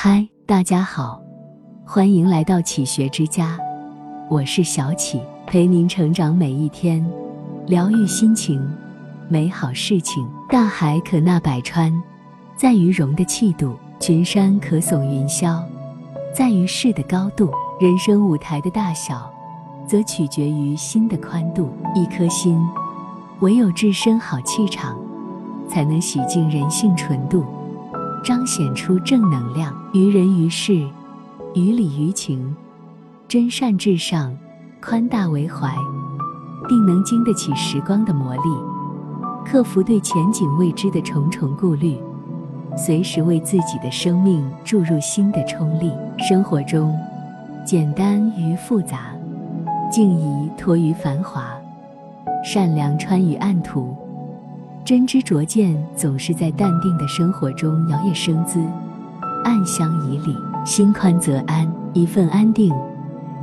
嗨，大家好，欢迎来到启学之家，我是小启，陪您成长每一天，疗愈心情，美好事情。大海可纳百川，在于容的气度；群山可耸云霄，在于势的高度。人生舞台的大小，则取决于心的宽度。一颗心，唯有置身好气场，才能洗净人性纯度。彰显出正能量，于人于事，于理于情，真善至上，宽大为怀，定能经得起时光的磨砺，克服对前景未知的重重顾虑，随时为自己的生命注入新的冲力。生活中，简单于复杂，静怡托于繁华，善良穿于暗途。真知灼见总是在淡定的生活中摇曳生姿，暗香以礼，心宽则安。一份安定，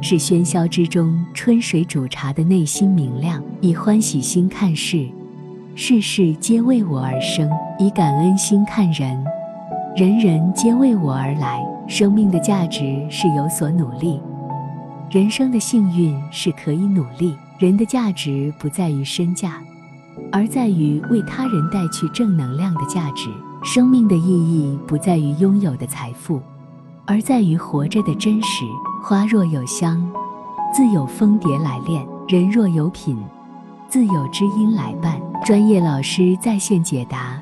是喧嚣之中春水煮茶的内心明亮。以欢喜心看事，事事皆为我而生；以感恩心看人，人人皆为我而来。生命的价值是有所努力，人生的幸运是可以努力。人的价值不在于身价。而在于为他人带去正能量的价值。生命的意义不在于拥有的财富，而在于活着的真实。花若有香，自有蜂蝶来恋；人若有品，自有知音来伴。专业老师在线解答，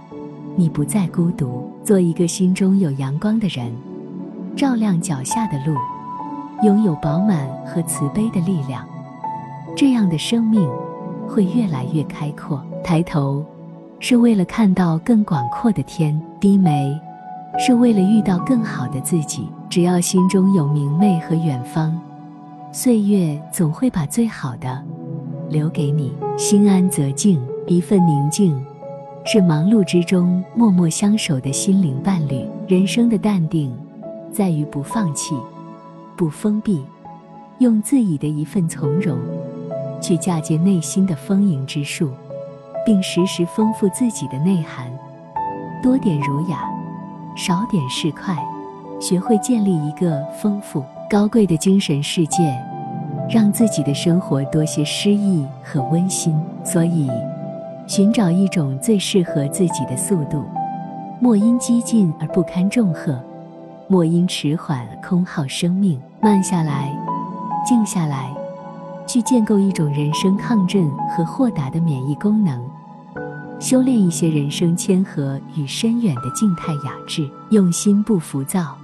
你不再孤独。做一个心中有阳光的人，照亮脚下的路，拥有饱满和慈悲的力量。这样的生命。会越来越开阔。抬头，是为了看到更广阔的天；低眉，是为了遇到更好的自己。只要心中有明媚和远方，岁月总会把最好的留给你。心安则静，一份宁静，是忙碌之中默默相守的心灵伴侣。人生的淡定，在于不放弃，不封闭，用自己的一份从容。去嫁接内心的丰盈之树，并时时丰富自己的内涵，多点儒雅，少点市侩，学会建立一个丰富高贵的精神世界，让自己的生活多些诗意和温馨。所以，寻找一种最适合自己的速度，莫因激进而不堪重荷，莫因迟缓空耗生命。慢下来，静下来。去建构一种人生抗震和豁达的免疫功能，修炼一些人生谦和与深远的静态雅致。用心不浮躁，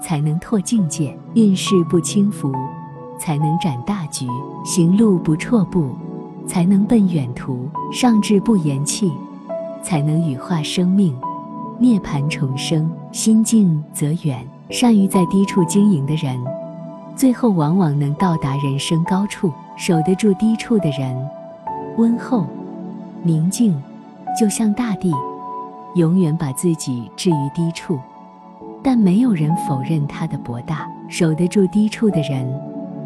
才能拓境界；运势不轻浮，才能展大局；行路不辍步，才能奔远途；上智不言弃，才能羽化生命，涅槃重生。心静则远，善于在低处经营的人。最后往往能到达人生高处，守得住低处的人，温厚、宁静，就像大地，永远把自己置于低处，但没有人否认他的博大。守得住低处的人，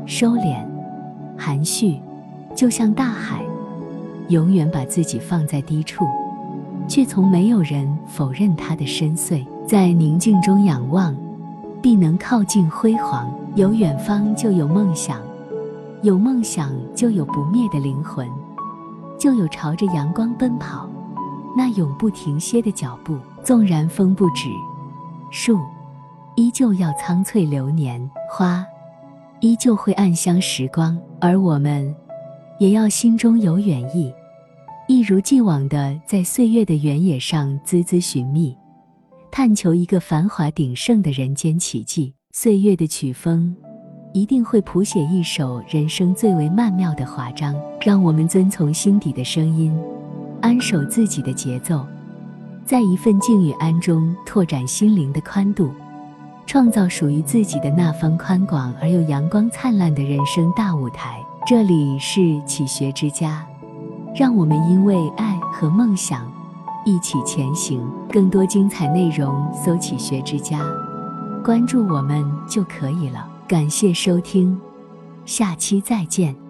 收敛、含蓄，就像大海，永远把自己放在低处，却从没有人否认他的深邃。在宁静中仰望，必能靠近辉煌。有远方，就有梦想；有梦想，就有不灭的灵魂，就有朝着阳光奔跑那永不停歇的脚步。纵然风不止，树依旧要苍翠流年，花依旧会暗香时光，而我们也要心中有远意，一如既往的在岁月的原野上孜孜寻觅，探求一个繁华鼎盛的人间奇迹。岁月的曲风，一定会谱写一首人生最为曼妙的华章。让我们遵从心底的声音，安守自己的节奏，在一份静与安中拓展心灵的宽度，创造属于自己的那方宽广而又阳光灿烂的人生大舞台。这里是启学之家，让我们因为爱和梦想一起前行。更多精彩内容，搜“启学之家”。关注我们就可以了。感谢收听，下期再见。